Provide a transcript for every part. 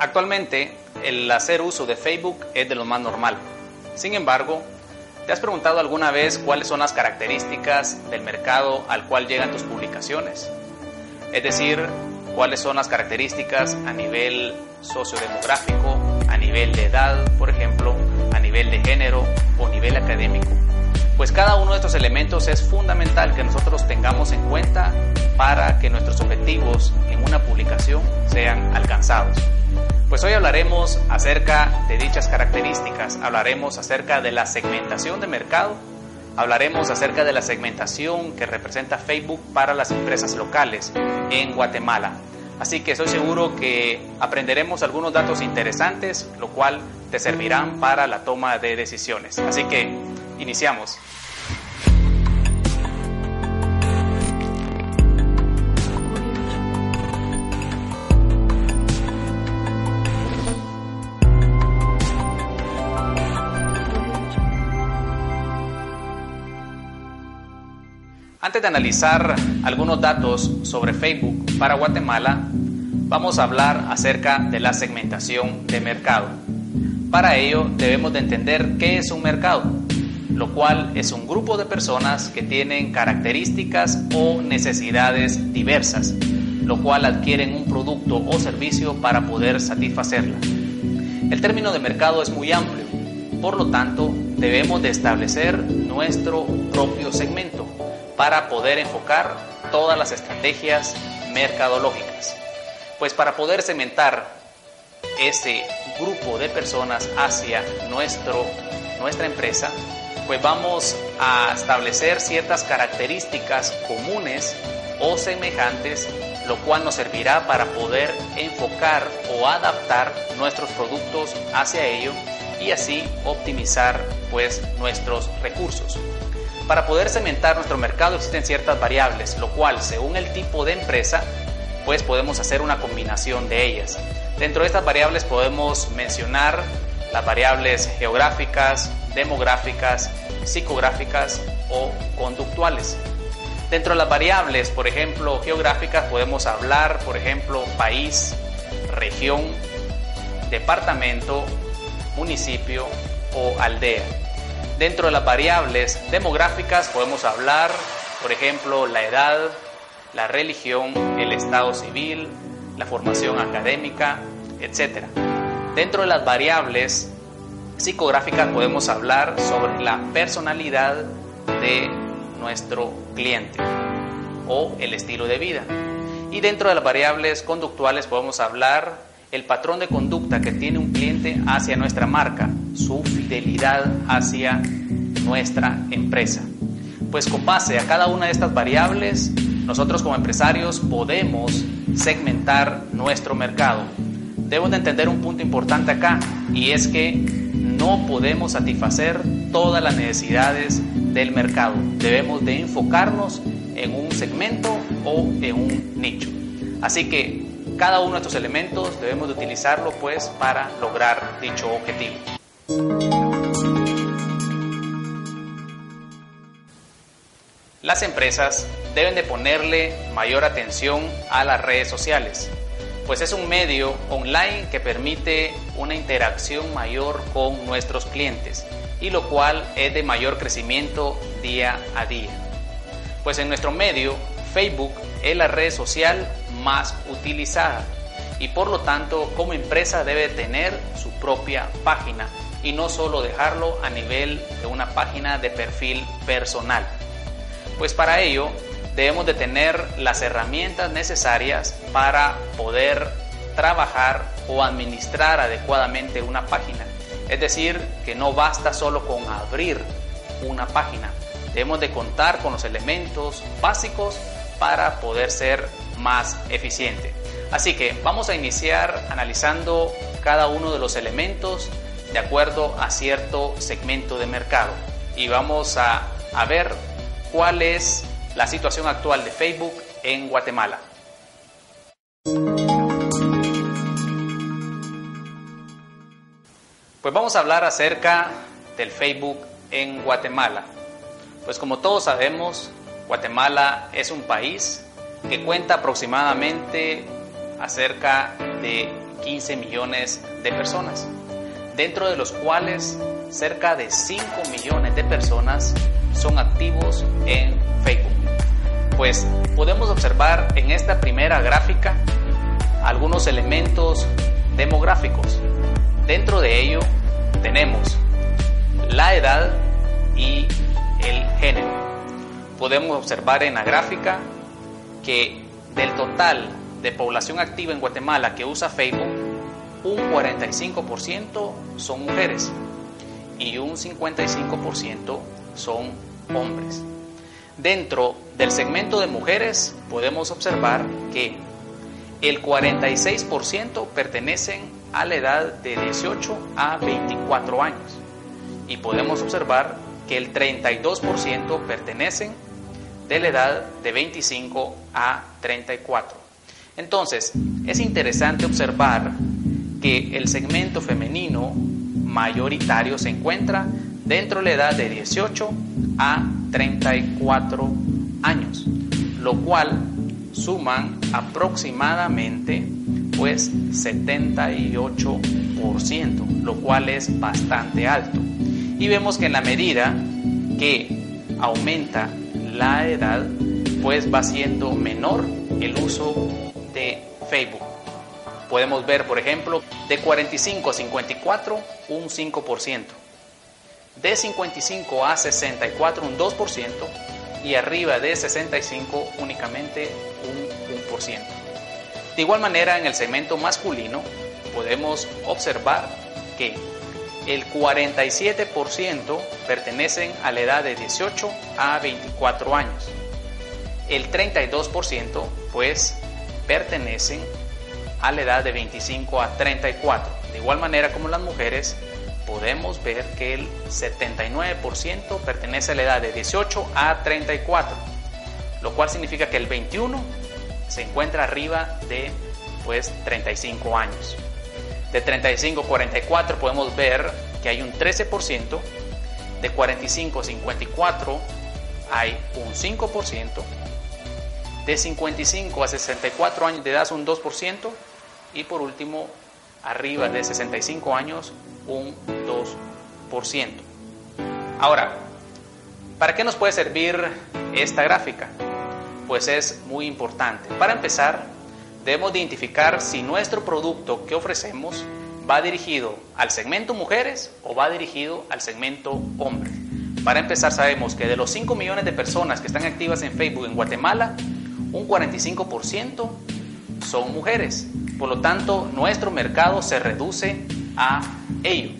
Actualmente, el hacer uso de Facebook es de lo más normal. Sin embargo, ¿te has preguntado alguna vez cuáles son las características del mercado al cual llegan tus publicaciones? Es decir, cuáles son las características a nivel sociodemográfico, a nivel de edad, por ejemplo, a nivel de género o nivel académico. Pues cada uno de estos elementos es fundamental que nosotros tengamos en cuenta para que nuestros objetivos en una publicación sean alcanzados. Pues hoy hablaremos acerca de dichas características, hablaremos acerca de la segmentación de mercado, hablaremos acerca de la segmentación que representa Facebook para las empresas locales en Guatemala. Así que estoy seguro que aprenderemos algunos datos interesantes, lo cual te servirán para la toma de decisiones. Así que iniciamos. De analizar algunos datos sobre Facebook para Guatemala, vamos a hablar acerca de la segmentación de mercado. Para ello debemos de entender qué es un mercado, lo cual es un grupo de personas que tienen características o necesidades diversas, lo cual adquieren un producto o servicio para poder satisfacerla. El término de mercado es muy amplio, por lo tanto debemos de establecer nuestro propio segmento para poder enfocar todas las estrategias mercadológicas. Pues para poder cementar ese grupo de personas hacia nuestro, nuestra empresa, pues vamos a establecer ciertas características comunes o semejantes, lo cual nos servirá para poder enfocar o adaptar nuestros productos hacia ello y así optimizar pues nuestros recursos. Para poder cementar nuestro mercado existen ciertas variables, lo cual según el tipo de empresa, pues podemos hacer una combinación de ellas. Dentro de estas variables podemos mencionar las variables geográficas, demográficas, psicográficas o conductuales. Dentro de las variables, por ejemplo, geográficas podemos hablar, por ejemplo, país, región, departamento, municipio o aldea. Dentro de las variables demográficas podemos hablar, por ejemplo, la edad, la religión, el estado civil, la formación académica, etc. Dentro de las variables psicográficas podemos hablar sobre la personalidad de nuestro cliente o el estilo de vida. Y dentro de las variables conductuales podemos hablar el patrón de conducta que tiene un cliente hacia nuestra marca, su fidelidad hacia nuestra empresa. Pues con base a cada una de estas variables, nosotros como empresarios podemos segmentar nuestro mercado. Debo de entender un punto importante acá y es que no podemos satisfacer todas las necesidades del mercado. Debemos de enfocarnos en un segmento o en un nicho. Así que cada uno de estos elementos debemos de utilizarlo pues para lograr dicho objetivo. Las empresas deben de ponerle mayor atención a las redes sociales, pues es un medio online que permite una interacción mayor con nuestros clientes y lo cual es de mayor crecimiento día a día. Pues en nuestro medio, Facebook es la red social más utilizada y por lo tanto como empresa debe tener su propia página y no solo dejarlo a nivel de una página de perfil personal. Pues para ello debemos de tener las herramientas necesarias para poder trabajar o administrar adecuadamente una página. Es decir, que no basta solo con abrir una página. Debemos de contar con los elementos básicos para poder ser más eficiente. Así que vamos a iniciar analizando cada uno de los elementos de acuerdo a cierto segmento de mercado y vamos a, a ver cuál es la situación actual de Facebook en Guatemala. Pues vamos a hablar acerca del Facebook en Guatemala. Pues como todos sabemos, Guatemala es un país que cuenta aproximadamente acerca de 15 millones de personas, dentro de los cuales cerca de 5 millones de personas son activos en Facebook. Pues podemos observar en esta primera gráfica algunos elementos demográficos. Dentro de ello tenemos la edad y el género. Podemos observar en la gráfica que del total de población activa en Guatemala que usa Facebook, un 45% son mujeres y un 55% son hombres. Dentro del segmento de mujeres podemos observar que el 46% pertenecen a la edad de 18 a 24 años y podemos observar que el 32% pertenecen de la edad de 25 a 34. Entonces, es interesante observar que el segmento femenino mayoritario se encuentra dentro de la edad de 18 a 34 años, lo cual suman aproximadamente pues 78%, lo cual es bastante alto. Y vemos que en la medida que aumenta la edad, pues va siendo menor el uso de Facebook. Podemos ver, por ejemplo, de 45 a 54, un 5%. De 55 a 64, un 2%. Y arriba de 65, únicamente un 1%. De igual manera, en el segmento masculino, podemos observar que el 47% pertenecen a la edad de 18 a 24 años. El 32% pues pertenecen a la edad de 25 a 34. De igual manera como las mujeres, podemos ver que el 79% pertenece a la edad de 18 a 34, lo cual significa que el 21 se encuentra arriba de pues 35 años. De 35 a 44 podemos ver que hay un 13%, de 45 a 54 hay un 5%, de 55 a 64 años de edad un 2% y por último arriba de 65 años un 2%. Ahora, ¿para qué nos puede servir esta gráfica? Pues es muy importante. Para empezar, debemos identificar si nuestro producto que ofrecemos va dirigido al segmento mujeres o va dirigido al segmento hombres. Para empezar, sabemos que de los 5 millones de personas que están activas en Facebook en Guatemala, un 45% son mujeres. Por lo tanto, nuestro mercado se reduce a ello.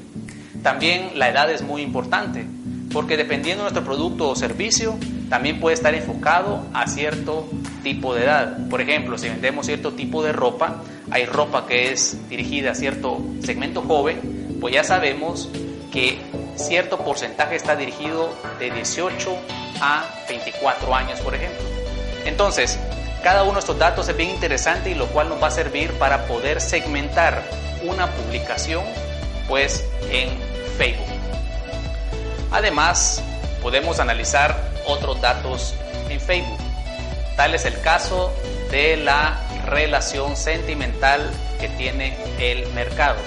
También la edad es muy importante, porque dependiendo de nuestro producto o servicio, también puede estar enfocado a cierto tipo de edad. Por ejemplo, si vendemos cierto tipo de ropa, hay ropa que es dirigida a cierto segmento joven, pues ya sabemos que cierto porcentaje está dirigido de 18 a 24 años, por ejemplo. Entonces, cada uno de estos datos es bien interesante y lo cual nos va a servir para poder segmentar una publicación pues en Facebook. Además, podemos analizar otros datos en Facebook. Tal es el caso de la relación sentimental que tiene el mercado,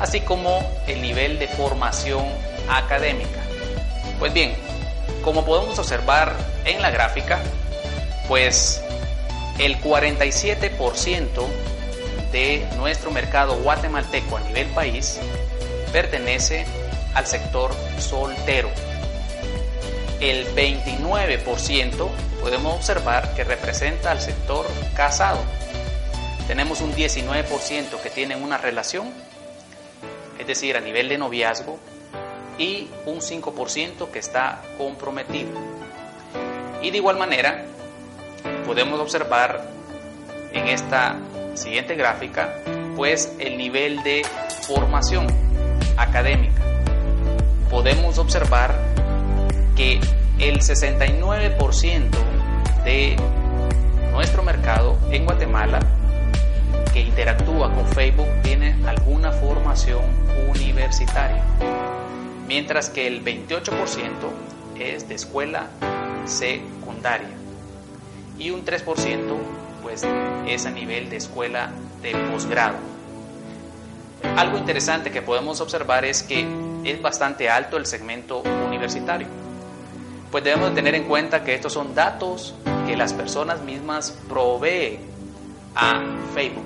así como el nivel de formación académica. Pues bien, como podemos observar en la gráfica, pues el 47% de nuestro mercado guatemalteco a nivel país pertenece al sector soltero. El 29% podemos observar que representa al sector casado. Tenemos un 19% que tienen una relación, es decir, a nivel de noviazgo, y un 5% que está comprometido. Y de igual manera, podemos observar en esta siguiente gráfica, pues el nivel de formación académica. Podemos observar que el 69% de nuestro mercado en Guatemala que interactúa con Facebook tiene alguna formación universitaria, mientras que el 28% es de escuela secundaria y un 3% pues es a nivel de escuela de posgrado. Algo interesante que podemos observar es que es bastante alto el segmento universitario. Pues debemos tener en cuenta que estos son datos que las personas mismas proveen a Facebook.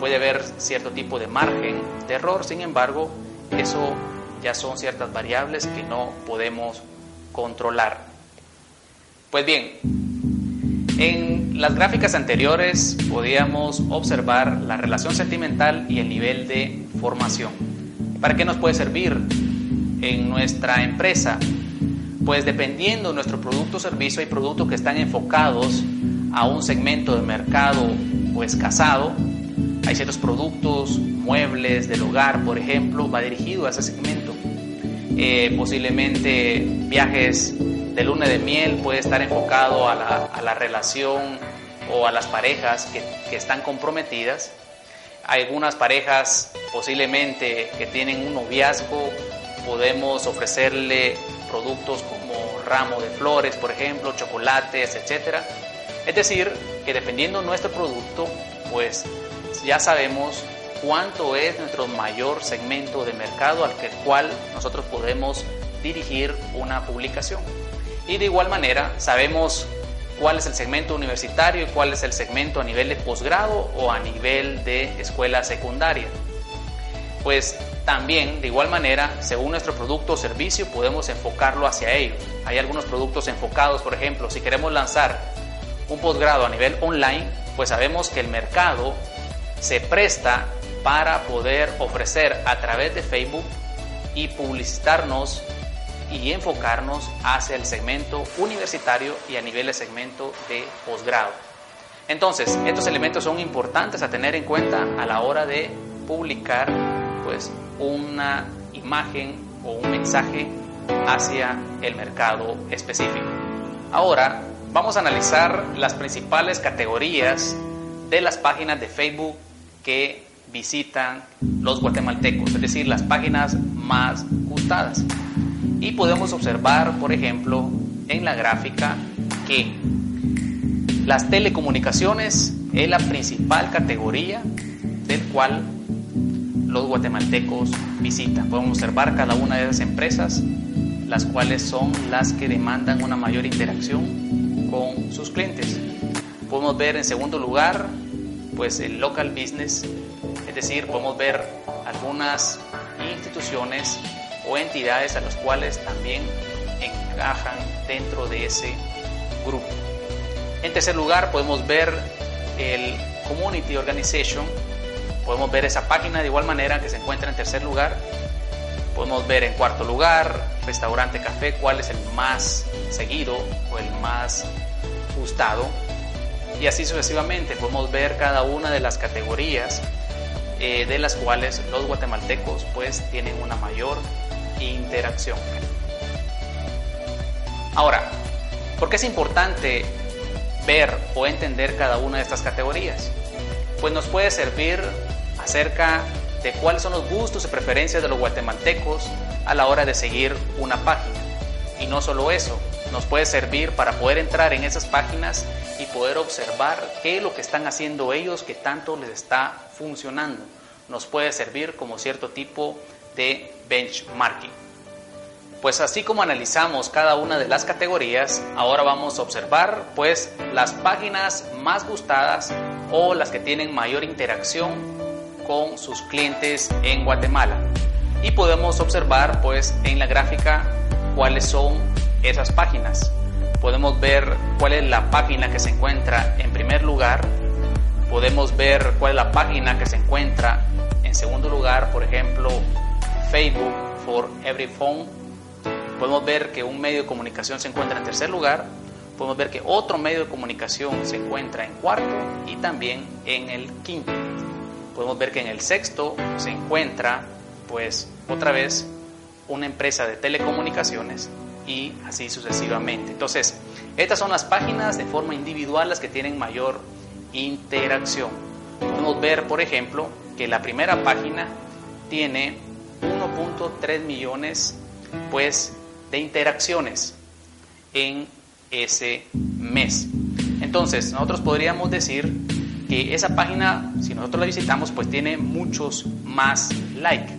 Puede haber cierto tipo de margen de error, sin embargo, eso ya son ciertas variables que no podemos controlar. Pues bien, en las gráficas anteriores podíamos observar la relación sentimental y el nivel de formación. ¿Para qué nos puede servir en nuestra empresa? Pues dependiendo de nuestro producto o servicio, hay productos que están enfocados a un segmento de mercado pues casado. Hay ciertos productos, muebles del hogar, por ejemplo, va dirigido a ese segmento. Eh, posiblemente viajes de luna de miel puede estar enfocado a la, a la relación o a las parejas que, que, están comprometidas. Algunas parejas posiblemente que tienen un noviazgo, podemos ofrecerle productos como ramo de flores, por ejemplo, chocolates, etc. Es decir, que dependiendo nuestro producto, pues ya sabemos cuánto es nuestro mayor segmento de mercado al cual nosotros podemos dirigir una publicación. Y de igual manera sabemos cuál es el segmento universitario y cuál es el segmento a nivel de posgrado o a nivel de escuela secundaria. Pues también, de igual manera, según nuestro producto o servicio, podemos enfocarlo hacia ellos. Hay algunos productos enfocados, por ejemplo, si queremos lanzar un posgrado a nivel online, pues sabemos que el mercado se presta para poder ofrecer a través de Facebook y publicitarnos y enfocarnos hacia el segmento universitario y a nivel de segmento de posgrado. Entonces, estos elementos son importantes a tener en cuenta a la hora de publicar pues una imagen o un mensaje hacia el mercado específico. Ahora vamos a analizar las principales categorías de las páginas de Facebook que visitan los guatemaltecos, es decir, las páginas más gustadas. Y podemos observar, por ejemplo, en la gráfica que las telecomunicaciones es la principal categoría del cual los guatemaltecos visitan. Podemos observar cada una de esas empresas, las cuales son las que demandan una mayor interacción con sus clientes. Podemos ver en segundo lugar, pues el local business, es decir, podemos ver algunas instituciones o entidades a las cuales también encajan dentro de ese grupo. En tercer lugar, podemos ver el Community Organization. Podemos ver esa página de igual manera que se encuentra en tercer lugar. Podemos ver en cuarto lugar, restaurante, café, cuál es el más seguido o el más gustado. Y así sucesivamente podemos ver cada una de las categorías eh, de las cuales los guatemaltecos pues tienen una mayor interacción. Ahora, ¿por qué es importante ver o entender cada una de estas categorías? Pues nos puede servir acerca de cuáles son los gustos y preferencias de los guatemaltecos a la hora de seguir una página. Y no solo eso, nos puede servir para poder entrar en esas páginas y poder observar qué es lo que están haciendo ellos que tanto les está funcionando. Nos puede servir como cierto tipo de benchmarking. Pues así como analizamos cada una de las categorías, ahora vamos a observar pues las páginas más gustadas o las que tienen mayor interacción con sus clientes en Guatemala. Y podemos observar pues en la gráfica cuáles son esas páginas. Podemos ver cuál es la página que se encuentra en primer lugar. Podemos ver cuál es la página que se encuentra en segundo lugar, por ejemplo, Facebook for Every Phone. Podemos ver que un medio de comunicación se encuentra en tercer lugar podemos ver que otro medio de comunicación se encuentra en cuarto y también en el quinto. Podemos ver que en el sexto se encuentra, pues, otra vez una empresa de telecomunicaciones y así sucesivamente. Entonces, estas son las páginas de forma individual las que tienen mayor interacción. Podemos ver, por ejemplo, que la primera página tiene 1.3 millones pues, de interacciones en ese mes. Entonces, nosotros podríamos decir que esa página, si nosotros la visitamos, pues tiene muchos más likes.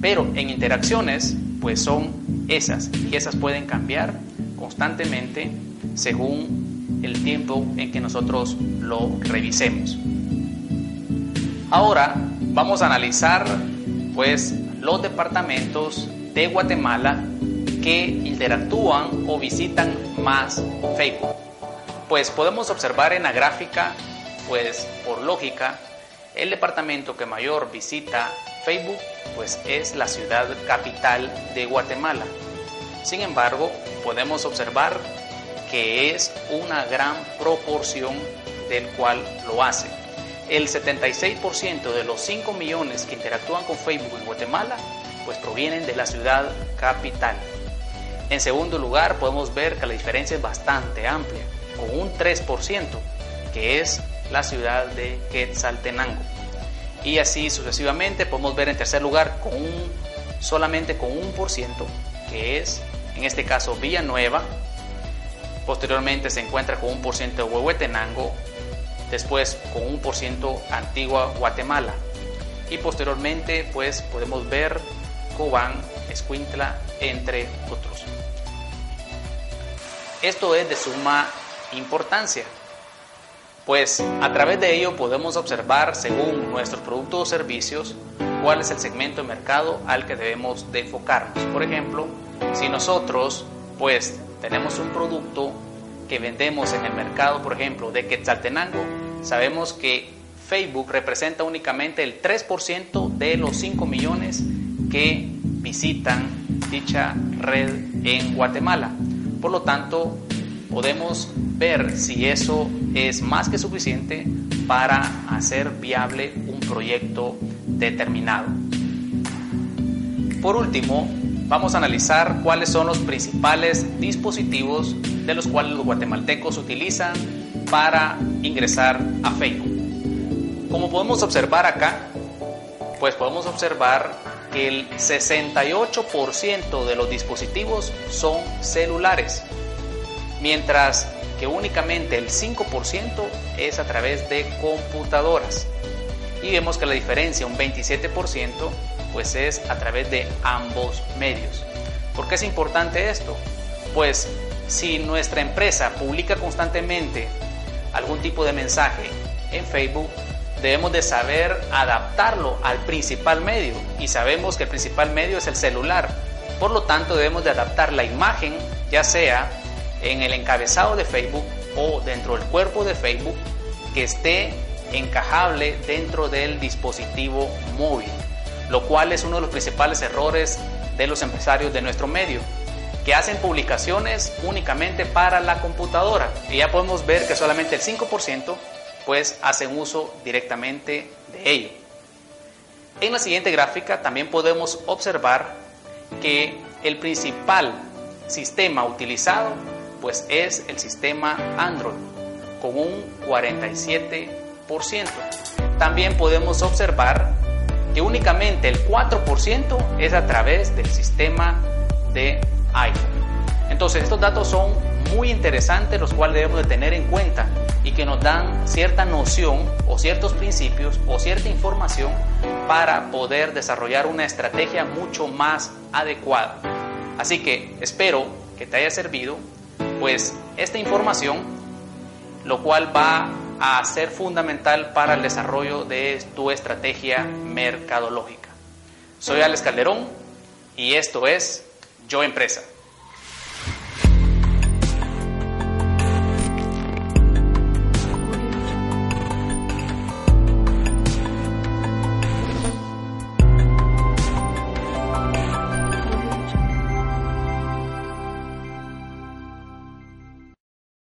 Pero en interacciones, pues son esas. Y esas pueden cambiar constantemente según el tiempo en que nosotros lo revisemos. Ahora vamos a analizar pues los departamentos de Guatemala que interactúan o visitan más Facebook. Pues podemos observar en la gráfica, pues por lógica, el departamento que mayor visita Facebook pues es la ciudad capital de Guatemala. Sin embargo, podemos observar que es una gran proporción del cual lo hace. El 76% de los 5 millones que interactúan con Facebook en Guatemala pues provienen de la ciudad capital. En segundo lugar, podemos ver que la diferencia es bastante amplia, con un 3%, que es la ciudad de Quetzaltenango. Y así sucesivamente podemos ver en tercer lugar con un, solamente con un por ciento, que es en este caso Villanueva. Posteriormente se encuentra con un por ciento de Huehuetenango, después con un por ciento Antigua Guatemala. Y posteriormente pues podemos ver Cobán, Escuintla, entre otros. Esto es de suma importancia, pues a través de ello podemos observar según nuestros productos o servicios cuál es el segmento de mercado al que debemos de enfocarnos. Por ejemplo, si nosotros pues tenemos un producto que vendemos en el mercado, por ejemplo, de Quetzaltenango, sabemos que Facebook representa únicamente el 3% de los 5 millones que visitan dicha red en Guatemala. Por lo tanto, podemos ver si eso es más que suficiente para hacer viable un proyecto determinado. Por último, vamos a analizar cuáles son los principales dispositivos de los cuales los guatemaltecos utilizan para ingresar a Facebook. Como podemos observar acá, pues podemos observar que el 68% de los dispositivos son celulares, mientras que únicamente el 5% es a través de computadoras. Y vemos que la diferencia, un 27%, pues es a través de ambos medios. ¿Por qué es importante esto? Pues si nuestra empresa publica constantemente algún tipo de mensaje en Facebook, debemos de saber adaptarlo al principal medio y sabemos que el principal medio es el celular. Por lo tanto, debemos de adaptar la imagen, ya sea en el encabezado de Facebook o dentro del cuerpo de Facebook, que esté encajable dentro del dispositivo móvil, lo cual es uno de los principales errores de los empresarios de nuestro medio, que hacen publicaciones únicamente para la computadora. Y ya podemos ver que solamente el 5% pues hacen uso directamente de ello. En la siguiente gráfica también podemos observar que el principal sistema utilizado pues es el sistema Android con un 47%. También podemos observar que únicamente el 4% es a través del sistema de iPhone. Entonces estos datos son muy interesantes los cuales debemos de tener en cuenta y que nos dan cierta noción o ciertos principios o cierta información para poder desarrollar una estrategia mucho más adecuada. Así que espero que te haya servido pues esta información, lo cual va a ser fundamental para el desarrollo de tu estrategia mercadológica. Soy Alex Calderón y esto es Yo Empresa.